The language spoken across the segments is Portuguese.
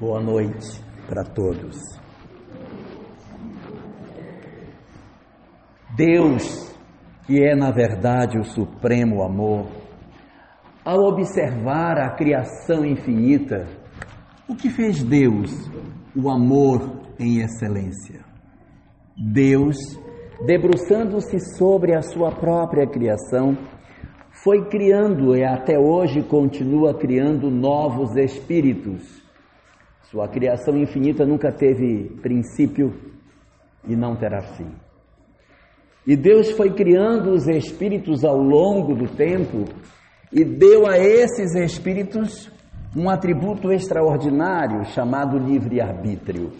Boa noite para todos. Deus, que é na verdade o supremo amor, ao observar a criação infinita, o que fez Deus? O amor em excelência. Deus, debruçando-se sobre a sua própria criação, foi criando e até hoje continua criando novos espíritos sua criação infinita nunca teve princípio e não terá fim. E Deus foi criando os espíritos ao longo do tempo e deu a esses espíritos um atributo extraordinário chamado livre-arbítrio.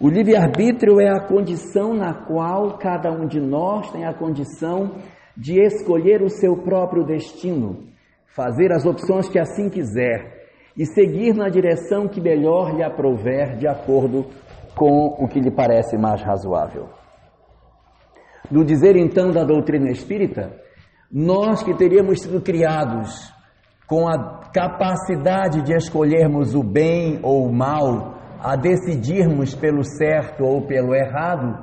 O livre-arbítrio é a condição na qual cada um de nós tem a condição de escolher o seu próprio destino, fazer as opções que assim quiser e seguir na direção que melhor lhe aprouver de acordo com o que lhe parece mais razoável. No dizer então da doutrina espírita, nós que teríamos sido criados com a capacidade de escolhermos o bem ou o mal, a decidirmos pelo certo ou pelo errado,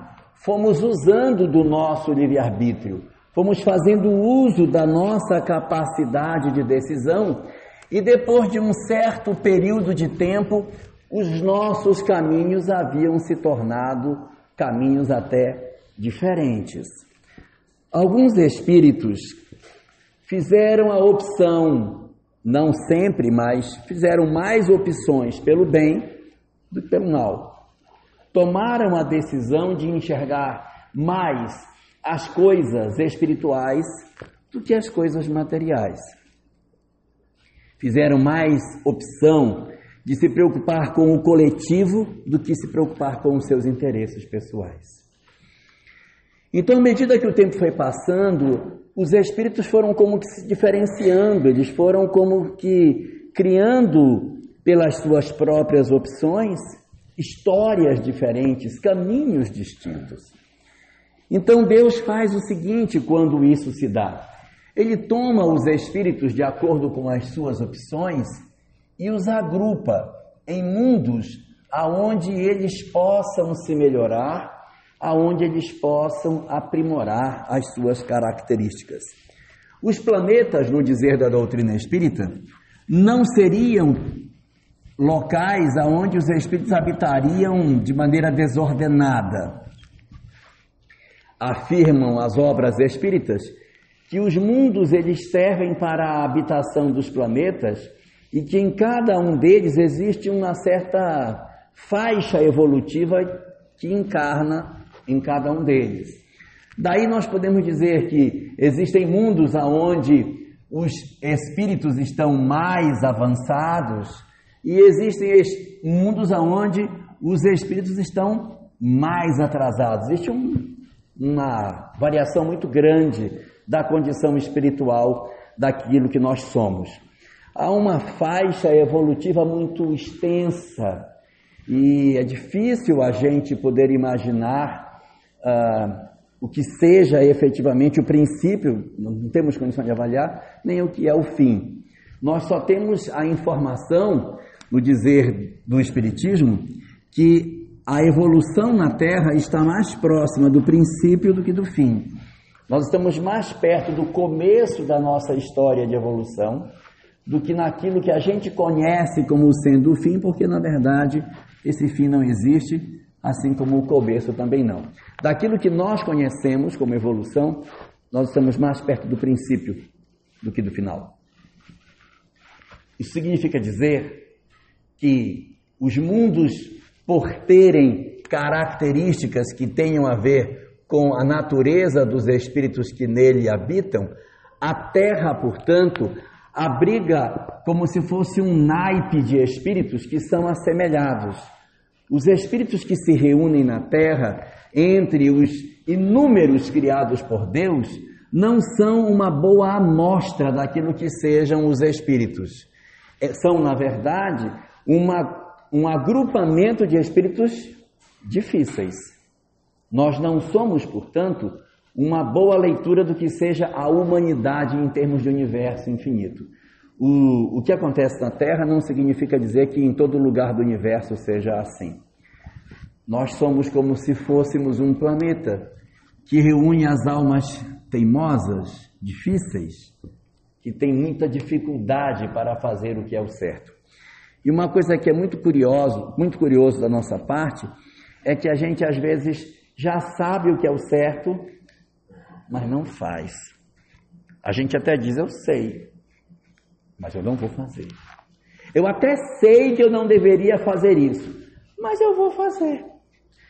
fomos usando do nosso livre-arbítrio, fomos fazendo uso da nossa capacidade de decisão e depois de um certo período de tempo, os nossos caminhos haviam se tornado caminhos até diferentes. Alguns espíritos fizeram a opção, não sempre, mas fizeram mais opções pelo bem do que pelo mal. Tomaram a decisão de enxergar mais as coisas espirituais do que as coisas materiais fizeram mais opção de se preocupar com o coletivo do que se preocupar com os seus interesses pessoais. Então, à medida que o tempo foi passando, os espíritos foram como que se diferenciando, eles foram como que criando pelas suas próprias opções histórias diferentes, caminhos distintos. Então Deus faz o seguinte quando isso se dá. Ele toma os espíritos de acordo com as suas opções e os agrupa em mundos aonde eles possam se melhorar, aonde eles possam aprimorar as suas características. Os planetas, no dizer da doutrina espírita, não seriam locais aonde os espíritos habitariam de maneira desordenada. Afirmam as obras espíritas que os mundos eles servem para a habitação dos planetas e que em cada um deles existe uma certa faixa evolutiva que encarna em cada um deles. Daí nós podemos dizer que existem mundos aonde os espíritos estão mais avançados e existem mundos aonde os espíritos estão mais atrasados. Existe um, uma variação muito grande da condição espiritual daquilo que nós somos. Há uma faixa evolutiva muito extensa e é difícil a gente poder imaginar uh, o que seja efetivamente o princípio, não temos condição de avaliar, nem o que é o fim. Nós só temos a informação, no dizer do Espiritismo, que a evolução na Terra está mais próxima do princípio do que do fim. Nós estamos mais perto do começo da nossa história de evolução do que naquilo que a gente conhece como sendo o fim, porque na verdade esse fim não existe, assim como o começo também não. Daquilo que nós conhecemos como evolução, nós estamos mais perto do princípio do que do final. Isso significa dizer que os mundos, por terem características que tenham a ver com a natureza dos espíritos que nele habitam, a terra, portanto, abriga como se fosse um naipe de espíritos que são assemelhados. Os espíritos que se reúnem na terra, entre os inúmeros criados por Deus, não são uma boa amostra daquilo que sejam os espíritos. É, são, na verdade, uma, um agrupamento de espíritos difíceis nós não somos, portanto, uma boa leitura do que seja a humanidade em termos de universo infinito. o, o que acontece na Terra não significa dizer que em todo lugar do universo seja assim. Nós somos como se fôssemos um planeta que reúne as almas teimosas, difíceis, que tem muita dificuldade para fazer o que é o certo. E uma coisa que é muito curioso, muito curioso da nossa parte, é que a gente às vezes já sabe o que é o certo, mas não faz. A gente até diz eu sei, mas eu não vou fazer. Eu até sei que eu não deveria fazer isso, mas eu vou fazer.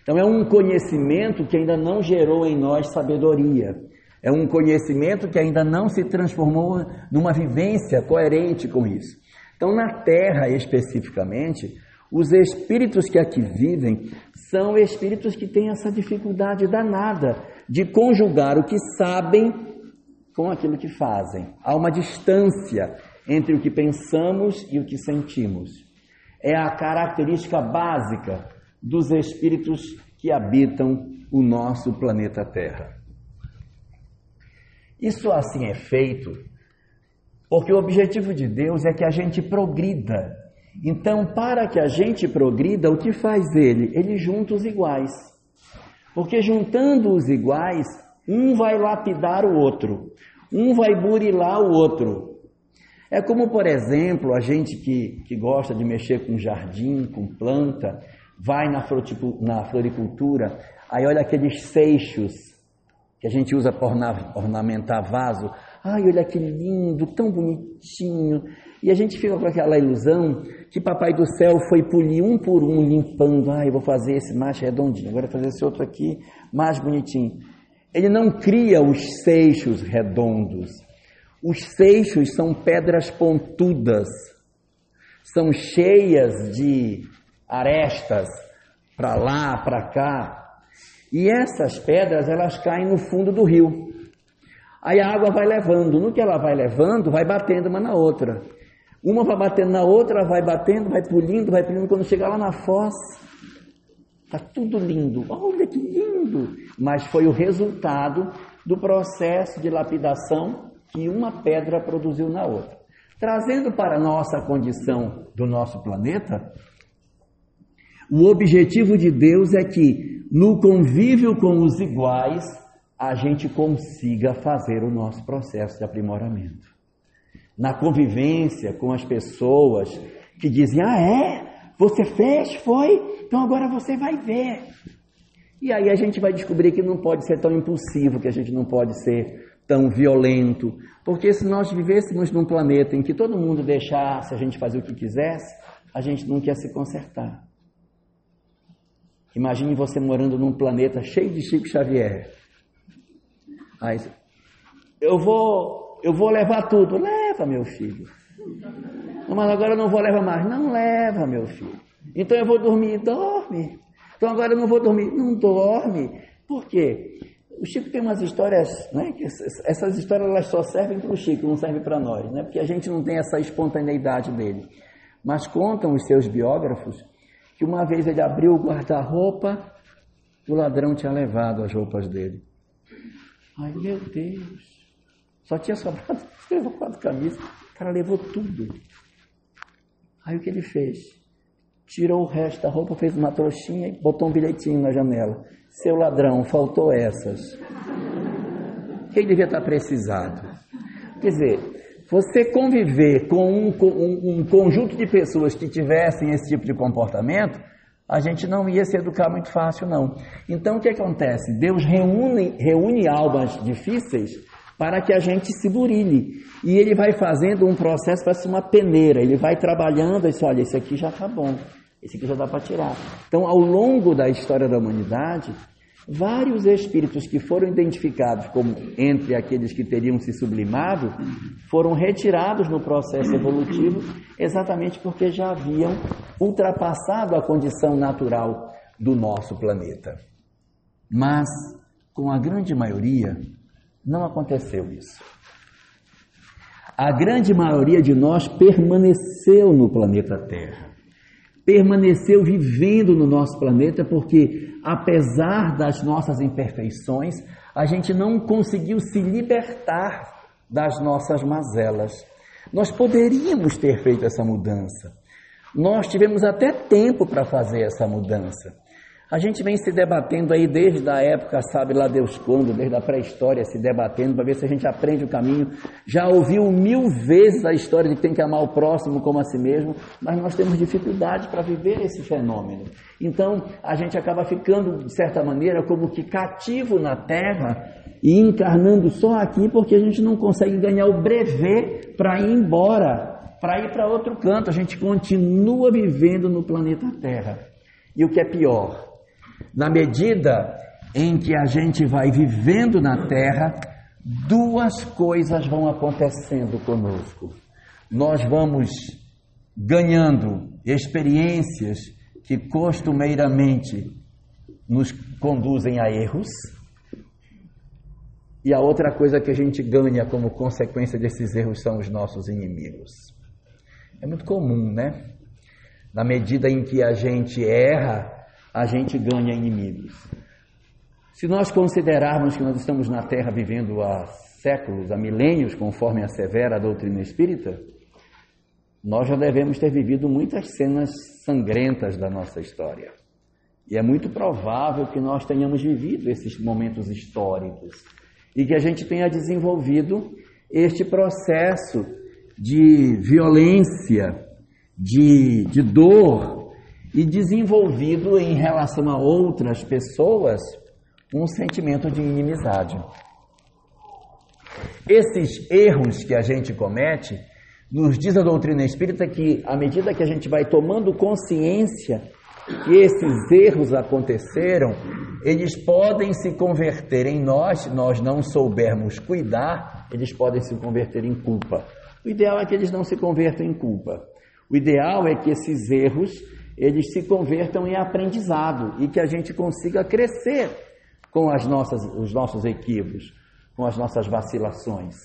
Então é um conhecimento que ainda não gerou em nós sabedoria. É um conhecimento que ainda não se transformou numa vivência coerente com isso. Então, na Terra especificamente, os espíritos que aqui vivem são espíritos que têm essa dificuldade danada de conjugar o que sabem com aquilo que fazem. Há uma distância entre o que pensamos e o que sentimos. É a característica básica dos espíritos que habitam o nosso planeta Terra. Isso assim é feito porque o objetivo de Deus é que a gente progrida. Então, para que a gente progrida, o que faz ele? Ele junta os iguais. Porque juntando os iguais, um vai lapidar o outro, um vai burilar o outro. É como, por exemplo, a gente que, que gosta de mexer com jardim, com planta, vai na, na floricultura, aí olha aqueles seixos que a gente usa para ornamentar vaso. Ai, olha que lindo, tão bonitinho. E a gente fica com aquela ilusão que Papai do Céu foi polir um por um, limpando. Ai, vou fazer esse mais redondinho, agora fazer esse outro aqui mais bonitinho. Ele não cria os seixos redondos. Os seixos são pedras pontudas, são cheias de arestas para lá, para cá. E essas pedras, elas caem no fundo do rio. Aí a água vai levando, no que ela vai levando, vai batendo uma na outra. Uma vai batendo na outra, vai batendo, vai pulindo, vai pulindo, quando chega lá na foz, está tudo lindo. Olha que lindo! Mas foi o resultado do processo de lapidação que uma pedra produziu na outra. Trazendo para a nossa condição do nosso planeta, o objetivo de Deus é que no convívio com os iguais, a gente consiga fazer o nosso processo de aprimoramento. Na convivência com as pessoas que dizem: Ah, é? Você fez? Foi? Então agora você vai ver. E aí a gente vai descobrir que não pode ser tão impulsivo, que a gente não pode ser tão violento, porque se nós vivêssemos num planeta em que todo mundo deixasse a gente fazer o que quisesse, a gente não quer se consertar. Imagine você morando num planeta cheio de Chico Xavier, Aí, eu vou, eu vou levar tudo. Leva, meu filho. Mas agora eu não vou levar mais. Não leva, meu filho. Então eu vou dormir. Dorme. Então agora eu não vou dormir. Não dorme. Por quê? O Chico tem umas histórias, né? Que essas histórias elas só servem para o Chico, não servem para nós, né? Porque a gente não tem essa espontaneidade dele. Mas contam os seus biógrafos que uma vez ele abriu o guarda-roupa, o ladrão tinha levado as roupas dele. Ai, meu Deus. Só tinha sobrado três ou quatro camisas. O cara levou tudo. Aí o que ele fez? Tirou o resto da roupa, fez uma trouxinha e botou um bilhetinho na janela. Seu ladrão, faltou essas. Quem devia estar precisado? Quer dizer, você conviver com um, um, um conjunto de pessoas que tivessem esse tipo de comportamento, a gente não ia se educar muito fácil, não. Então, o que acontece? Deus reúne, reúne almas difíceis para que a gente se burile. E ele vai fazendo um processo, parece uma peneira. Ele vai trabalhando diz, olha, esse aqui já está bom, esse aqui já dá para tirar. Então, ao longo da história da humanidade, Vários espíritos que foram identificados como entre aqueles que teriam se sublimado foram retirados no processo evolutivo exatamente porque já haviam ultrapassado a condição natural do nosso planeta. Mas, com a grande maioria, não aconteceu isso. A grande maioria de nós permaneceu no planeta Terra permaneceu vivendo no nosso planeta porque, apesar das nossas imperfeições, a gente não conseguiu se libertar das nossas mazelas. Nós poderíamos ter feito essa mudança. Nós tivemos até tempo para fazer essa mudança. A gente vem se debatendo aí desde a época, sabe lá Deus quando, desde a pré-história, se debatendo para ver se a gente aprende o caminho. Já ouviu mil vezes a história de que tem que amar o próximo como a si mesmo, mas nós temos dificuldade para viver esse fenômeno. Então, a gente acaba ficando, de certa maneira, como que cativo na terra e encarnando só aqui porque a gente não consegue ganhar o brevet para ir embora, para ir para outro canto. A gente continua vivendo no planeta Terra. E o que é pior, na medida em que a gente vai vivendo na terra, duas coisas vão acontecendo conosco. Nós vamos ganhando experiências que costumeiramente nos conduzem a erros. E a outra coisa que a gente ganha como consequência desses erros são os nossos inimigos. É muito comum, né? Na medida em que a gente erra, a gente ganha inimigos. Se nós considerarmos que nós estamos na Terra vivendo há séculos, há milênios, conforme a doutrina espírita, nós já devemos ter vivido muitas cenas sangrentas da nossa história. E é muito provável que nós tenhamos vivido esses momentos históricos e que a gente tenha desenvolvido este processo de violência, de, de dor, e desenvolvido em relação a outras pessoas um sentimento de inimizade. Esses erros que a gente comete, nos diz a doutrina espírita que, à medida que a gente vai tomando consciência que esses erros aconteceram, eles podem se converter em nós, nós não soubermos cuidar, eles podem se converter em culpa. O ideal é que eles não se convertam em culpa. O ideal é que esses erros eles se convertam em aprendizado e que a gente consiga crescer com as nossas, os nossos equívocos, com as nossas vacilações.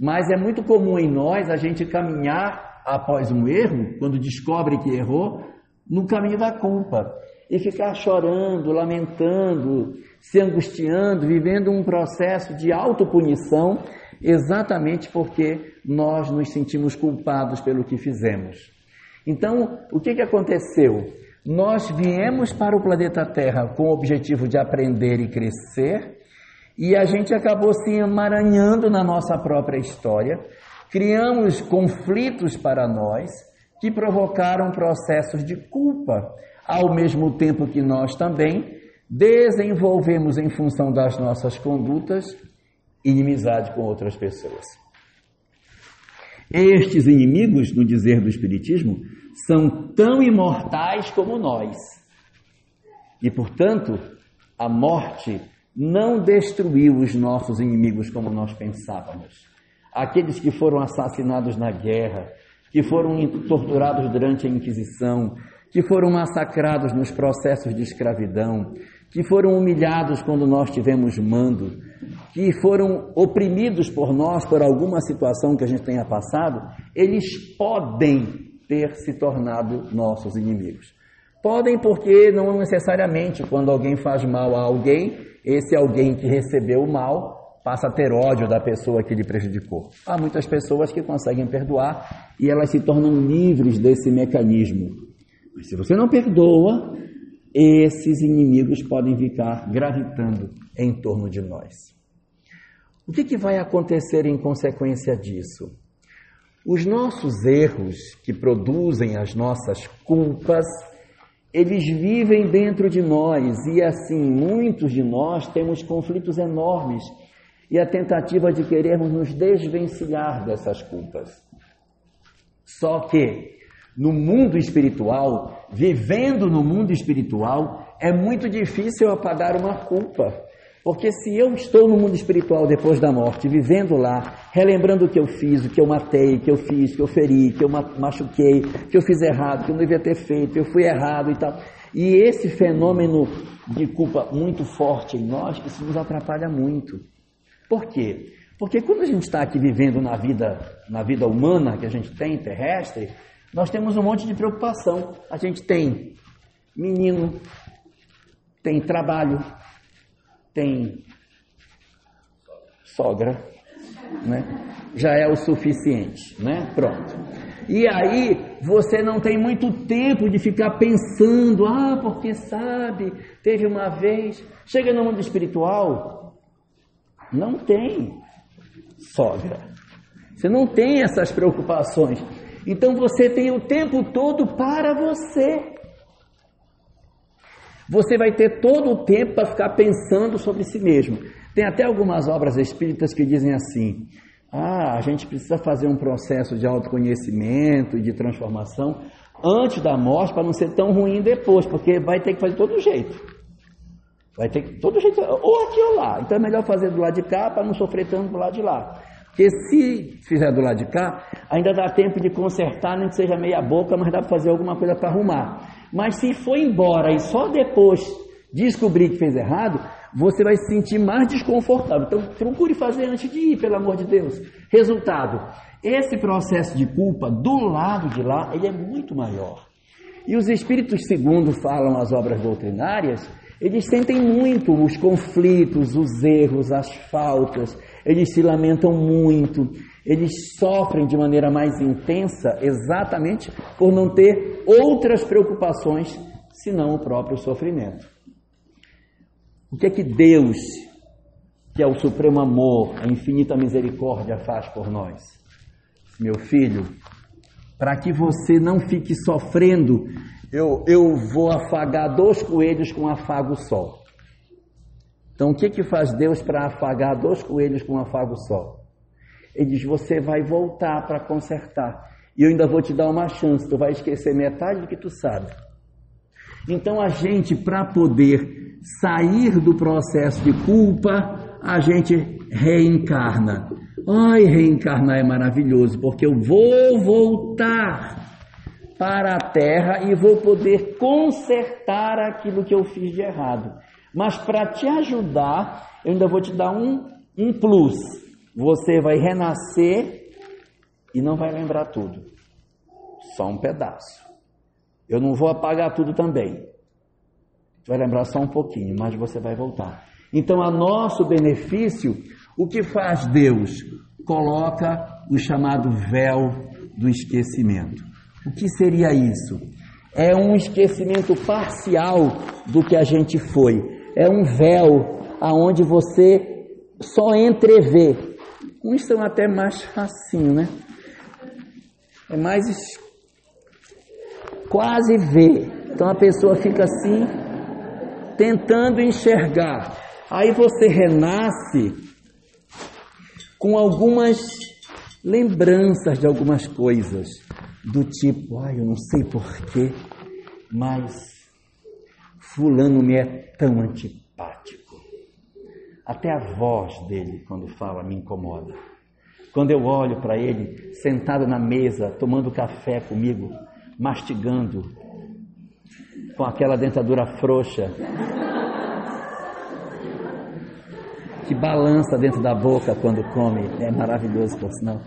Mas é muito comum em nós a gente caminhar após um erro, quando descobre que errou, no caminho da culpa e ficar chorando, lamentando, se angustiando, vivendo um processo de autopunição, exatamente porque nós nos sentimos culpados pelo que fizemos. Então, o que, que aconteceu? Nós viemos para o planeta Terra com o objetivo de aprender e crescer, e a gente acabou se emaranhando na nossa própria história, criamos conflitos para nós que provocaram processos de culpa, ao mesmo tempo que nós também desenvolvemos, em função das nossas condutas, inimizade com outras pessoas. Estes inimigos, no dizer do Espiritismo, são tão imortais como nós. E, portanto, a morte não destruiu os nossos inimigos como nós pensávamos. Aqueles que foram assassinados na guerra, que foram torturados durante a Inquisição, que foram massacrados nos processos de escravidão, que foram humilhados quando nós tivemos mando, que foram oprimidos por nós por alguma situação que a gente tenha passado, eles podem ter se tornado nossos inimigos. Podem, porque não necessariamente quando alguém faz mal a alguém, esse alguém que recebeu o mal passa a ter ódio da pessoa que lhe prejudicou. Há muitas pessoas que conseguem perdoar e elas se tornam livres desse mecanismo. Mas se você não perdoa, esses inimigos podem ficar gravitando em torno de nós. O que, que vai acontecer em consequência disso? Os nossos erros que produzem as nossas culpas, eles vivem dentro de nós e assim muitos de nós temos conflitos enormes e a tentativa de querermos nos desvencilhar dessas culpas. Só que no mundo espiritual, vivendo no mundo espiritual, é muito difícil apagar uma culpa. Porque se eu estou no mundo espiritual depois da morte, vivendo lá, relembrando o que eu fiz, o que eu matei, o que eu fiz, o que eu feri, que eu machuquei, que eu fiz errado, que eu não devia ter feito, eu fui errado e tal. E esse fenômeno de culpa muito forte em nós, isso nos atrapalha muito. Por quê? Porque quando a gente está aqui vivendo na vida, na vida humana que a gente tem, terrestre, nós temos um monte de preocupação. A gente tem menino, tem trabalho, tem sogra, né? já é o suficiente, né? Pronto. E aí você não tem muito tempo de ficar pensando, ah, porque sabe, teve uma vez. Chega no mundo espiritual, não tem sogra. Você não tem essas preocupações. Então você tem o tempo todo para você. Você vai ter todo o tempo para ficar pensando sobre si mesmo. Tem até algumas obras espíritas que dizem assim: ah, a gente precisa fazer um processo de autoconhecimento e de transformação antes da morte para não ser tão ruim depois, porque vai ter que fazer todo jeito. Vai ter que todo jeito, ou aqui ou lá. Então é melhor fazer do lado de cá para não sofrer tanto do lado de lá. Porque se fizer do lado de cá, ainda dá tempo de consertar, nem que seja meia boca, mas dá para fazer alguma coisa para arrumar. Mas se for embora e só depois descobrir que fez errado, você vai se sentir mais desconfortável. Então, procure fazer antes de ir, pelo amor de Deus. Resultado: esse processo de culpa do lado de lá, ele é muito maior. E os espíritos, segundo falam as obras doutrinárias, eles sentem muito os conflitos, os erros, as faltas, eles se lamentam muito, eles sofrem de maneira mais intensa exatamente por não ter outras preocupações senão o próprio sofrimento. O que é que Deus, que é o supremo amor, a infinita misericórdia, faz por nós? Meu filho, para que você não fique sofrendo, eu, eu vou afagar dois coelhos com um afago só. Então, o que, que faz Deus para afagar dois coelhos com um afago só? Ele diz: Você vai voltar para consertar. E eu ainda vou te dar uma chance. Tu vai esquecer metade do que tu sabe. Então, a gente, para poder sair do processo de culpa, a gente reencarna. Ai, reencarnar é maravilhoso, porque eu vou voltar para a terra e vou poder consertar aquilo que eu fiz de errado. Mas para te ajudar, eu ainda vou te dar um, um plus. Você vai renascer e não vai lembrar tudo. Só um pedaço. Eu não vou apagar tudo também. Vai lembrar só um pouquinho, mas você vai voltar. Então, a nosso benefício, o que faz Deus? Coloca o chamado véu do esquecimento. O que seria isso? É um esquecimento parcial do que a gente foi. É um véu aonde você só entrevê. Uns são até mais facinho, né? É mais quase vê. Então a pessoa fica assim tentando enxergar. Aí você renasce com algumas lembranças de algumas coisas, do tipo, ai, eu não sei porquê, mas Fulano me é tão antipático. Até a voz dele, quando fala, me incomoda. Quando eu olho para ele, sentado na mesa, tomando café comigo, mastigando, com aquela dentadura frouxa, que balança dentro da boca quando come, é maravilhoso, por sinal.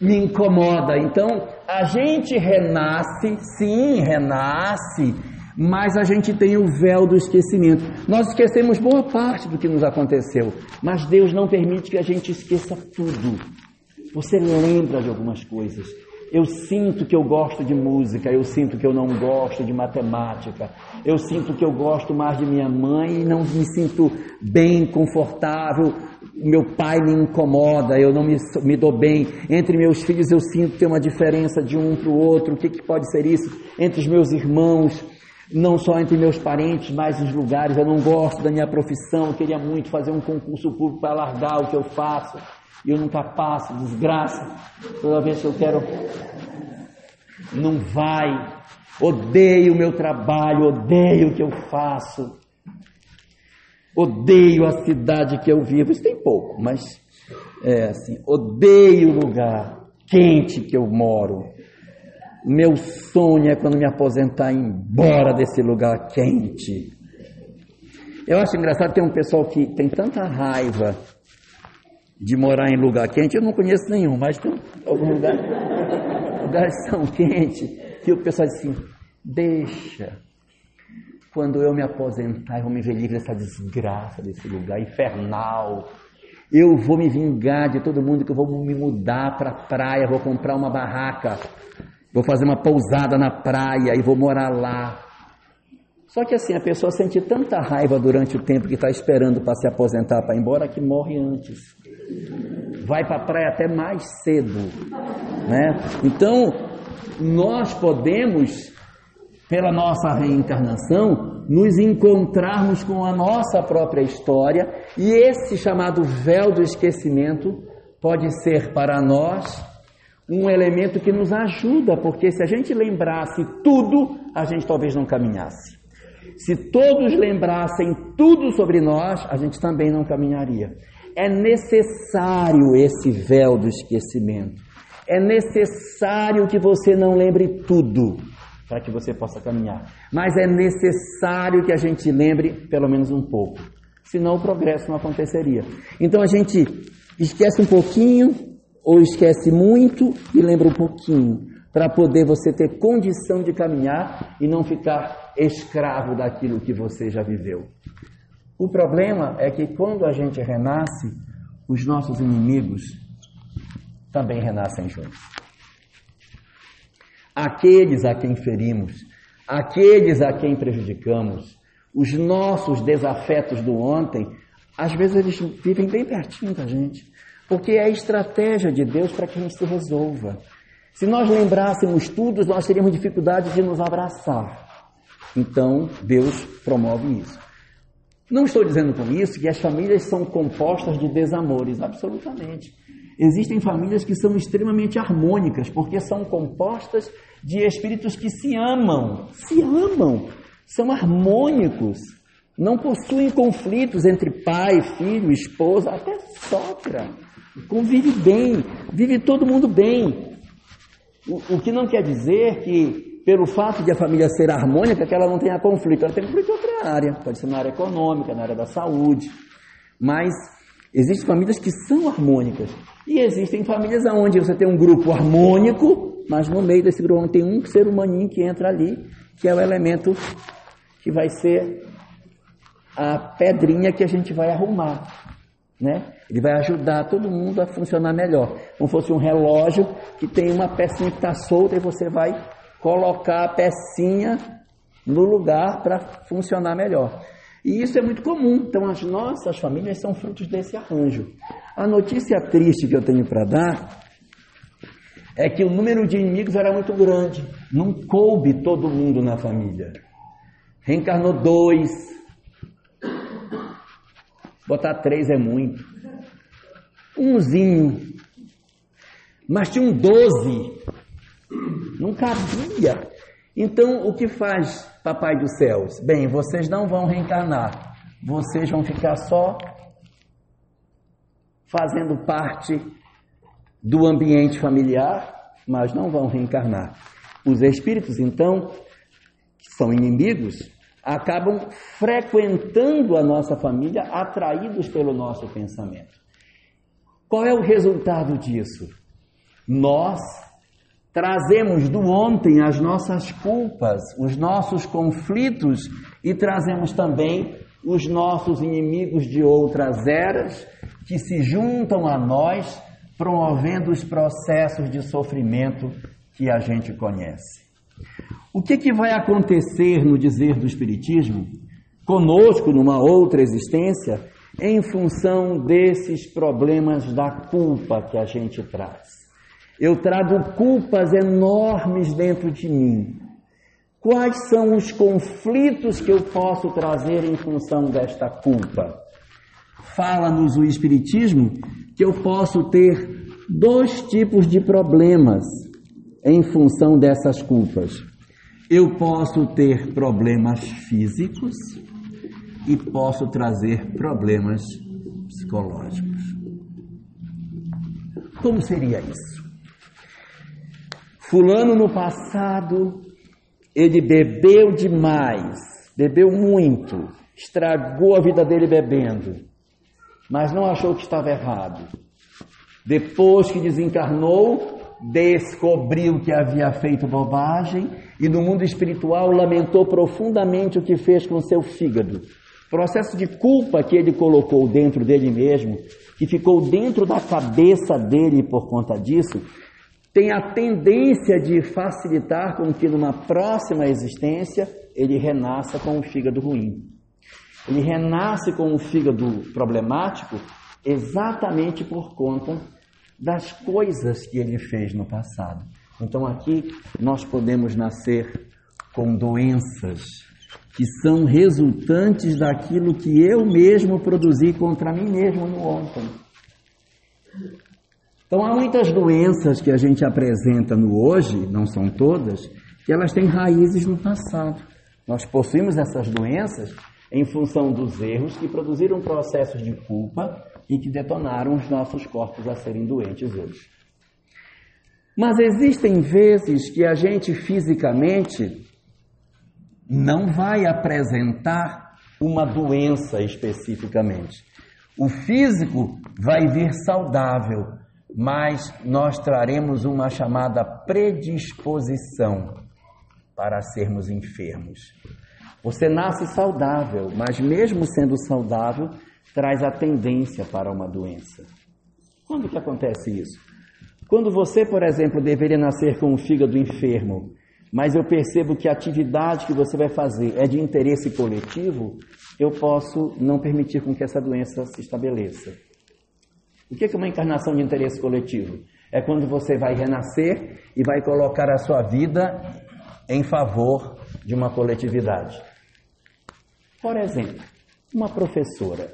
Me incomoda. Então, a gente renasce, sim, renasce, mas a gente tem o véu do esquecimento. Nós esquecemos boa parte do que nos aconteceu, mas Deus não permite que a gente esqueça tudo. Você lembra de algumas coisas, eu sinto que eu gosto de música, eu sinto que eu não gosto de matemática, eu sinto que eu gosto mais de minha mãe e não me sinto bem, confortável, meu pai me incomoda, eu não me, me dou bem. Entre meus filhos eu sinto que tem uma diferença de um para o outro, o que, que pode ser isso? Entre os meus irmãos, não só entre meus parentes, mas nos lugares, eu não gosto da minha profissão, eu queria muito fazer um concurso público para largar o que eu faço e eu nunca passo, desgraça. Toda vez que eu quero, não vai. Odeio o meu trabalho, odeio o que eu faço. Odeio a cidade que eu vivo. Isso tem pouco, mas é assim. Odeio o lugar quente que eu moro. Meu sonho é quando me aposentar ir embora desse lugar quente. Eu acho engraçado ter um pessoal que tem tanta raiva de morar em lugar quente, eu não conheço nenhum, mas tem algum lugar, lugares são quentes, que o pessoal diz assim, deixa, quando eu me aposentar, eu vou me livre dessa desgraça desse lugar infernal, Eu vou me vingar de todo mundo que eu vou me mudar para a praia, vou comprar uma barraca, vou fazer uma pousada na praia e vou morar lá. Só que assim, a pessoa sente tanta raiva durante o tempo que está esperando para se aposentar, para ir embora, que morre antes. Vai para a praia até mais cedo. Né? Então, nós podemos, pela nossa reencarnação, nos encontrarmos com a nossa própria história e esse chamado véu do esquecimento pode ser para nós um elemento que nos ajuda, porque se a gente lembrasse tudo, a gente talvez não caminhasse. Se todos lembrassem tudo sobre nós, a gente também não caminharia. É necessário esse véu do esquecimento. É necessário que você não lembre tudo para que você possa caminhar. Mas é necessário que a gente lembre pelo menos um pouco. Senão o progresso não aconteceria. Então a gente esquece um pouquinho ou esquece muito e lembra um pouquinho para poder você ter condição de caminhar e não ficar escravo daquilo que você já viveu. O problema é que quando a gente renasce, os nossos inimigos também renascem juntos. Aqueles a quem ferimos, aqueles a quem prejudicamos, os nossos desafetos do ontem, às vezes eles vivem bem pertinho da gente, porque é a estratégia de Deus para que a gente se resolva. Se nós lembrássemos tudo, nós teríamos dificuldade de nos abraçar. Então, Deus promove isso. Não estou dizendo com isso que as famílias são compostas de desamores, absolutamente. Existem famílias que são extremamente harmônicas, porque são compostas de espíritos que se amam, se amam, são harmônicos, não possuem conflitos entre pai, filho, esposa, até sogra. Convive bem, vive todo mundo bem. O, o que não quer dizer que, pelo fato de a família ser harmônica, que ela não tenha conflito. Ela tem conflito em outra área, pode ser na área econômica, na área da saúde. Mas existem famílias que são harmônicas. E existem famílias onde você tem um grupo harmônico, mas no meio desse grupo tem um ser humaninho que entra ali, que é o elemento que vai ser a pedrinha que a gente vai arrumar, né? Ele vai ajudar todo mundo a funcionar melhor. Como fosse um relógio que tem uma pecinha que está solta e você vai colocar a pecinha no lugar para funcionar melhor. E isso é muito comum. Então, as nossas famílias são frutos desse arranjo. A notícia triste que eu tenho para dar é que o número de inimigos era muito grande. Não coube todo mundo na família. Reencarnou dois. Botar três é muito. Umzinho. Mas tinha um doze. Não cabia. Então, o que faz Papai dos Céus? Bem, vocês não vão reencarnar, vocês vão ficar só fazendo parte do ambiente familiar, mas não vão reencarnar. Os espíritos, então, que são inimigos, acabam frequentando a nossa família, atraídos pelo nosso pensamento. Qual é o resultado disso? Nós Trazemos do ontem as nossas culpas, os nossos conflitos e trazemos também os nossos inimigos de outras eras que se juntam a nós, promovendo os processos de sofrimento que a gente conhece. O que, que vai acontecer no dizer do Espiritismo conosco numa outra existência em função desses problemas da culpa que a gente traz? Eu trago culpas enormes dentro de mim. Quais são os conflitos que eu posso trazer em função desta culpa? Fala-nos o Espiritismo que eu posso ter dois tipos de problemas em função dessas culpas. Eu posso ter problemas físicos e posso trazer problemas psicológicos. Como seria isso? Fulano no passado, ele bebeu demais, bebeu muito, estragou a vida dele bebendo, mas não achou que estava errado. Depois que desencarnou, descobriu que havia feito bobagem e no mundo espiritual lamentou profundamente o que fez com seu fígado, processo de culpa que ele colocou dentro dele mesmo, que ficou dentro da cabeça dele por conta disso, tem a tendência de facilitar com que numa próxima existência ele renasça com o fígado ruim. Ele renasce com o fígado problemático exatamente por conta das coisas que ele fez no passado. Então aqui nós podemos nascer com doenças que são resultantes daquilo que eu mesmo produzi contra mim mesmo no ontem. Então há muitas doenças que a gente apresenta no hoje, não são todas, que elas têm raízes no passado. Nós possuímos essas doenças em função dos erros que produziram processos de culpa e que detonaram os nossos corpos a serem doentes hoje. Mas existem vezes que a gente fisicamente não vai apresentar uma doença especificamente. O físico vai vir saudável, mas nós traremos uma chamada predisposição para sermos enfermos. Você nasce saudável, mas mesmo sendo saudável, traz a tendência para uma doença. Quando que acontece isso? Quando você, por exemplo, deveria nascer com o fígado enfermo, mas eu percebo que a atividade que você vai fazer é de interesse coletivo, eu posso não permitir com que essa doença se estabeleça. O que é uma encarnação de interesse coletivo? É quando você vai renascer e vai colocar a sua vida em favor de uma coletividade. Por exemplo, uma professora.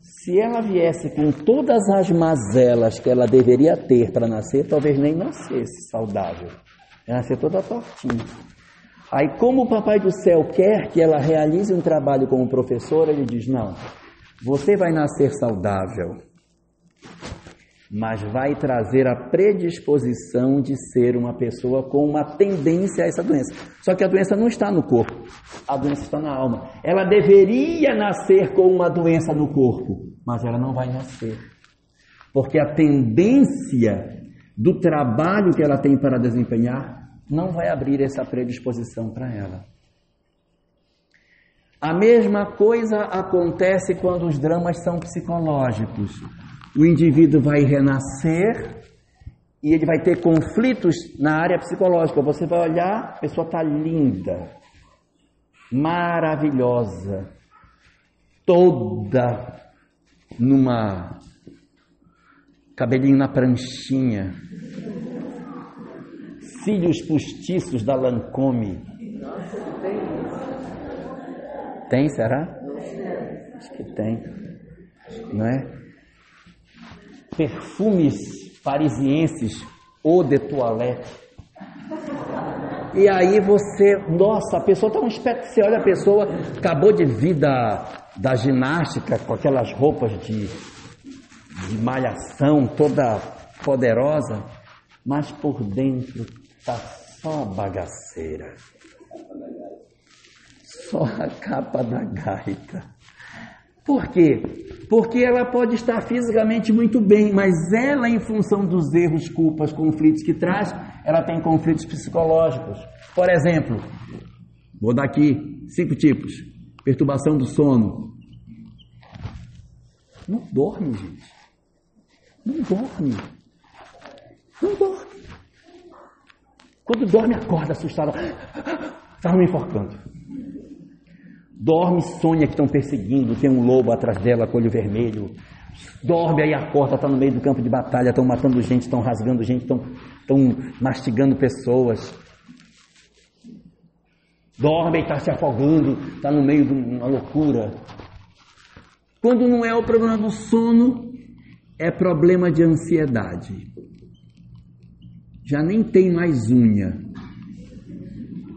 Se ela viesse com todas as mazelas que ela deveria ter para nascer, talvez nem nascesse saudável. Ela nascer toda tortinha. Aí, como o Papai do Céu quer que ela realize um trabalho como professora, ele diz: não, você vai nascer saudável, mas vai trazer a predisposição de ser uma pessoa com uma tendência a essa doença. Só que a doença não está no corpo, a doença está na alma. Ela deveria nascer com uma doença no corpo, mas ela não vai nascer. Porque a tendência do trabalho que ela tem para desempenhar, não vai abrir essa predisposição para ela. A mesma coisa acontece quando os dramas são psicológicos. O indivíduo vai renascer e ele vai ter conflitos na área psicológica. Você vai olhar, a pessoa está linda, maravilhosa, toda numa cabelinho na pranchinha, cílios postiços da Lancome. Tem, será? Acho que tem, não é? Perfumes parisienses ou de toilette. E aí você, nossa, a pessoa está um espeto, você olha a pessoa, acabou de vir da, da ginástica com aquelas roupas de de malhação toda poderosa, mas por dentro está só bagaceira. Só a capa da gaita. Por quê? Porque ela pode estar fisicamente muito bem, mas ela, em função dos erros, culpas, conflitos que traz, ela tem conflitos psicológicos. Por exemplo, vou dar aqui cinco tipos: perturbação do sono. Não dorme, gente. Não dorme. Não dorme. Quando dorme, acorda assustado. Estava me enforcando. Dorme, sonha que estão perseguindo, tem um lobo atrás dela com olho vermelho. Dorme, aí acorda, está no meio do campo de batalha, estão matando gente, estão rasgando gente, estão mastigando pessoas. Dorme e está se afogando, está no meio de uma loucura. Quando não é o problema do sono, é problema de ansiedade. Já nem tem mais unha.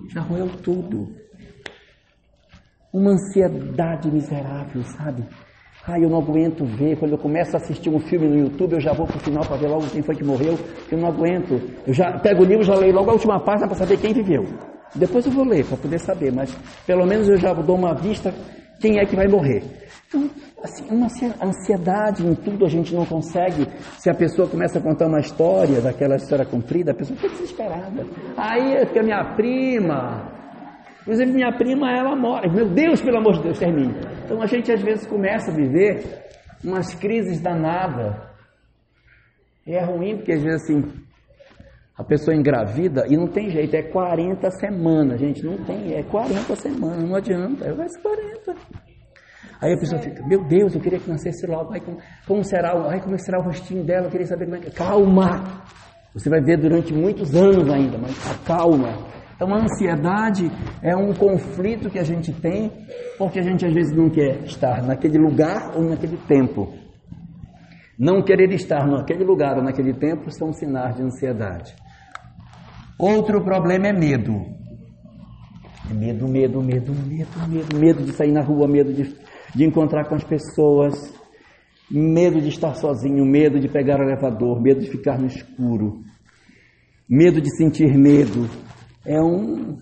Já roeu tudo. Uma ansiedade miserável, sabe? Ai, eu não aguento ver. Quando eu começo a assistir um filme no YouTube, eu já vou para o final para ver logo quem foi que morreu. Eu não aguento. Eu já pego o livro, já leio logo a última página para saber quem viveu. Depois eu vou ler para poder saber, mas pelo menos eu já dou uma vista quem é que vai morrer. Então, assim, uma ansiedade em tudo a gente não consegue. Se a pessoa começa a contar uma história, daquela história comprida, a pessoa fica desesperada. Aí é que a minha prima, Inclusive, minha prima, ela mora. Meu Deus, pelo amor de Deus, termine. Então, a gente às vezes começa a viver umas crises danadas. E é ruim, porque às vezes assim, a pessoa engravida e não tem jeito, é 40 semanas, gente, não tem, é 40 semanas, não adianta, vai ser 40. Aí a pessoa fica, meu Deus, eu queria que nascesse logo, aí como, como será, aí como será o rostinho dela, eu queria saber como é que... Calma! Você vai ver durante muitos anos ainda, mas calma. Então a ansiedade é um conflito que a gente tem, porque a gente às vezes não quer estar naquele lugar ou naquele tempo. Não querer estar naquele lugar ou naquele tempo são sinais de ansiedade. Outro problema é medo. É medo, medo, medo, medo, medo, medo de sair na rua, medo de, de encontrar com as pessoas, medo de estar sozinho, medo de pegar o elevador, medo de ficar no escuro, medo de sentir medo. É um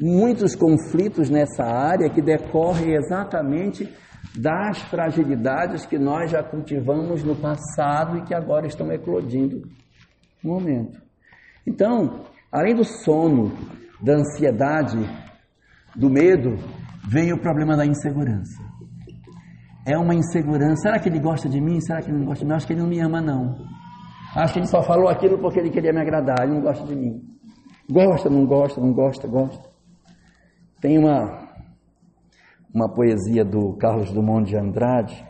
muitos conflitos nessa área que decorrem exatamente das fragilidades que nós já cultivamos no passado e que agora estão eclodindo no momento. Então, além do sono, da ansiedade, do medo, vem o problema da insegurança. É uma insegurança. Será que ele gosta de mim? Será que ele não gosta de mim? Acho que ele não me ama, não. Acho que ele só falou aquilo porque ele queria me agradar. Ele não gosta de mim. Gosta, não gosta, não gosta, gosta. Tem uma uma poesia do Carlos Drummond de Andrade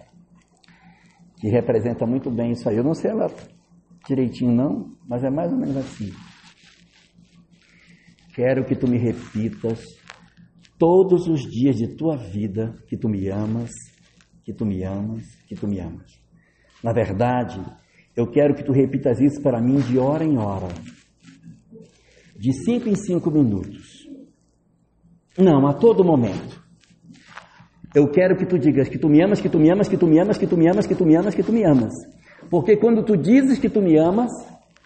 que representa muito bem isso aí. Eu não sei ela direitinho não, mas é mais ou menos assim. Quero que tu me repitas todos os dias de tua vida que tu me amas, que tu me amas, que tu me amas. Na verdade, eu quero que tu repitas isso para mim de hora em hora, de cinco em cinco minutos. Não, a todo momento. Eu quero que tu digas que tu me amas, que tu me amas, que tu me amas, que tu me amas, que tu me amas, que tu me amas. Porque quando tu dizes que tu me amas,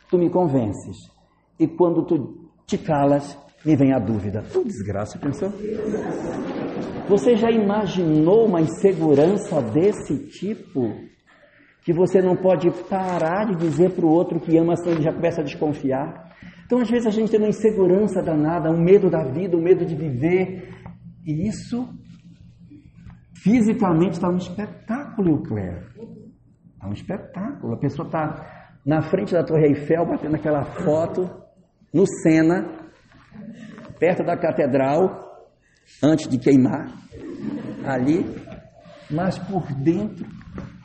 tu me convences. E quando tu te calas, me vem a dúvida. Tu desgraça, pensou? Você já imaginou uma insegurança desse tipo? Que você não pode parar de dizer para o outro que ama, senão ele já começa a desconfiar. Então, às vezes, a gente tem uma insegurança danada, um medo da vida, um medo de viver. E isso Fisicamente está um espetáculo, Euclério. Está um espetáculo. A pessoa está na frente da Torre Eiffel, batendo aquela foto, no Sena, perto da catedral, antes de queimar, ali, mas por dentro,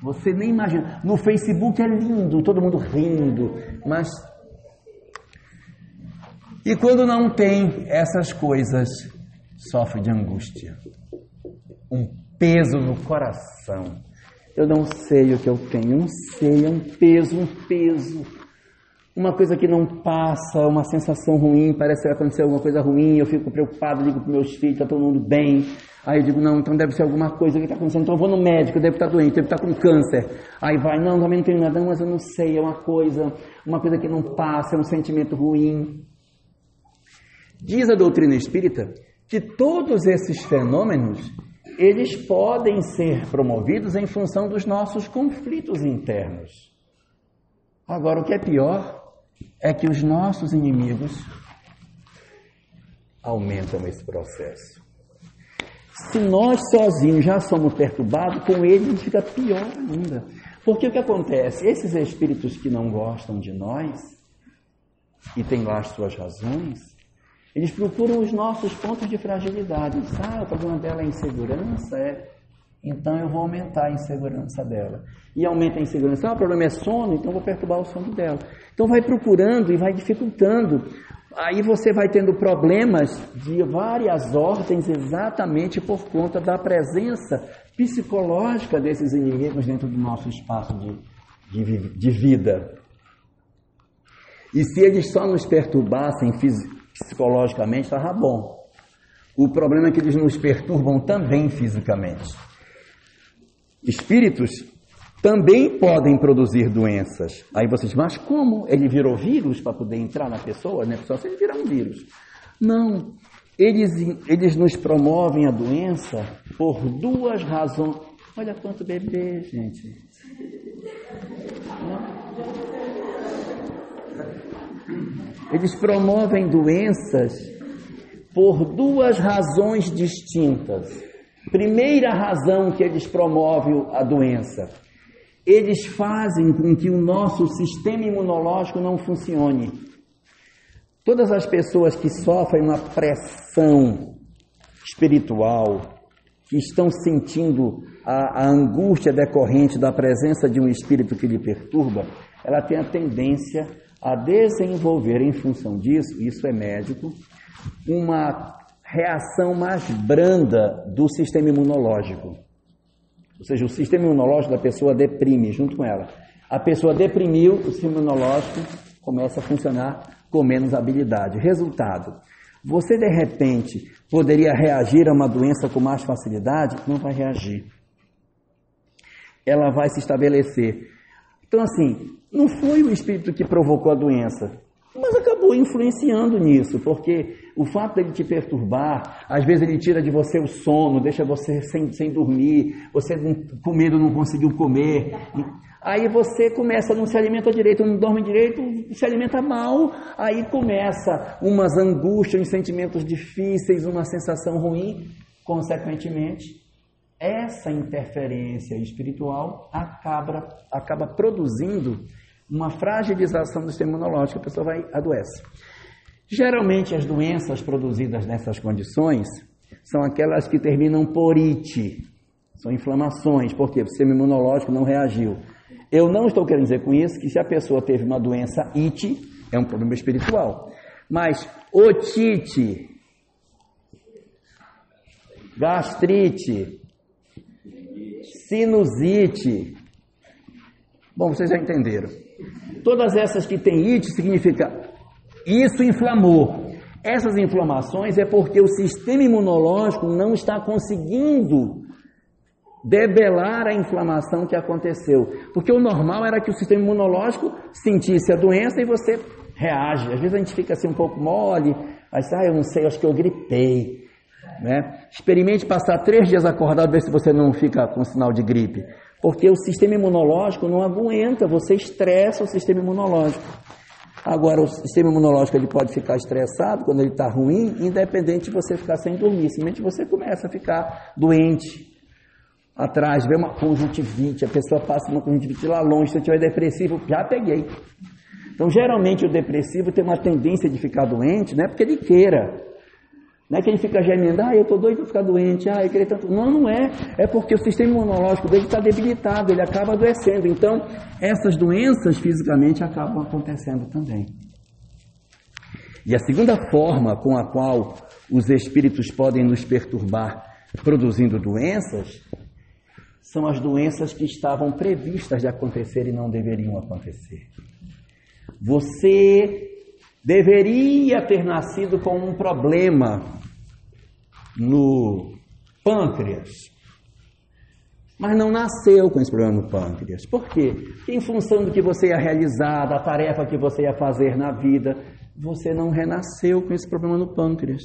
você nem imagina. No Facebook é lindo, todo mundo rindo, mas. E quando não tem essas coisas, sofre de angústia. Um peso no coração. Eu não sei o que eu tenho, não sei, é um peso, um peso. Uma coisa que não passa, uma sensação ruim, parece que vai acontecer alguma coisa ruim, eu fico preocupado, ligo para meus filhos, está todo mundo bem. Aí eu digo, não, então deve ser alguma coisa que está acontecendo, então eu vou no médico, deve estar tá doente, deve estar tá com câncer. Aí vai, não, também não tenho nada, mas eu não sei, é uma coisa, uma coisa que não passa, é um sentimento ruim. Diz a doutrina espírita que todos esses fenômenos eles podem ser promovidos em função dos nossos conflitos internos. Agora, o que é pior é que os nossos inimigos aumentam esse processo. Se nós sozinhos já somos perturbados, com eles fica pior ainda. Porque o que acontece? Esses espíritos que não gostam de nós, e têm lá as suas razões, eles procuram os nossos pontos de fragilidade. Ah, o problema dela é insegurança, é. Então eu vou aumentar a insegurança dela. E aumenta a insegurança. Ah, o problema é sono, então vou perturbar o sono dela. Então vai procurando e vai dificultando. Aí você vai tendo problemas de várias ordens exatamente por conta da presença psicológica desses inimigos dentro do nosso espaço de, de, de vida. E se eles só nos perturbassem psicologicamente estava bom. O problema é que eles nos perturbam também fisicamente. Espíritos também podem produzir doenças. Aí você diz, mas como? Ele virou vírus para poder entrar na pessoa? Né? Se ele virar um vírus. Não. Eles, eles nos promovem a doença por duas razões. Olha quanto bebê, gente. Eles promovem doenças por duas razões distintas. Primeira razão que eles promovem a doença. Eles fazem com que o nosso sistema imunológico não funcione. Todas as pessoas que sofrem uma pressão espiritual, que estão sentindo a, a, angústia decorrente da presença de um espírito que lhe perturba, ela tem a tendência a desenvolver, em função disso, isso é médico, uma reação mais branda do sistema imunológico. Ou seja, o sistema imunológico da pessoa deprime junto com ela. A pessoa deprimiu, o sistema imunológico começa a funcionar com menos habilidade. Resultado: você de repente poderia reagir a uma doença com mais facilidade? Não vai reagir. Ela vai se estabelecer. Então, assim, não foi o espírito que provocou a doença, mas acabou influenciando nisso, porque o fato dele te perturbar, às vezes ele tira de você o sono, deixa você sem, sem dormir, você com medo não conseguiu comer. Aí você começa, não se alimenta direito, não dorme direito, se alimenta mal, aí começa umas angústias, uns sentimentos difíceis, uma sensação ruim. Consequentemente, essa interferência espiritual acaba, acaba produzindo uma fragilização do sistema imunológico, a pessoa vai adoece. Geralmente as doenças produzidas nessas condições são aquelas que terminam por ite, são inflamações, porque o sistema imunológico não reagiu. Eu não estou querendo dizer com isso que se a pessoa teve uma doença IT, é um problema espiritual. Mas otite, gastrite, sinusite. Bom, vocês já entenderam. Todas essas que têm it significa isso inflamou. Essas inflamações é porque o sistema imunológico não está conseguindo debelar a inflamação que aconteceu. Porque o normal era que o sistema imunológico sentisse a doença e você reage. Às vezes a gente fica assim um pouco mole, mas ah, eu não sei, acho que eu gripei. Né? Experimente passar três dias acordado, ver se você não fica com sinal de gripe. Porque o sistema imunológico não aguenta, você estressa o sistema imunológico. Agora, o sistema imunológico ele pode ficar estressado quando ele está ruim, independente de você ficar sem dormir. Simplesmente você começa a ficar doente, atrás, vê uma conjuntivite, a pessoa passa uma conjuntivite lá longe, se eu tiver depressivo, já peguei. Então, geralmente o depressivo tem uma tendência de ficar doente, não é porque ele queira. Não é que ele fica gemendo, ah, eu estou doido para ficar doente, ah, eu queria tanto. Não, não é. É porque o sistema imunológico dele está debilitado, ele acaba adoecendo. Então, essas doenças fisicamente acabam acontecendo também. E a segunda forma com a qual os espíritos podem nos perturbar produzindo doenças são as doenças que estavam previstas de acontecer e não deveriam acontecer. Você deveria ter nascido com um problema no pâncreas, mas não nasceu com esse problema no pâncreas. Por quê? Em função do que você ia realizar, da tarefa que você ia fazer na vida, você não renasceu com esse problema no pâncreas.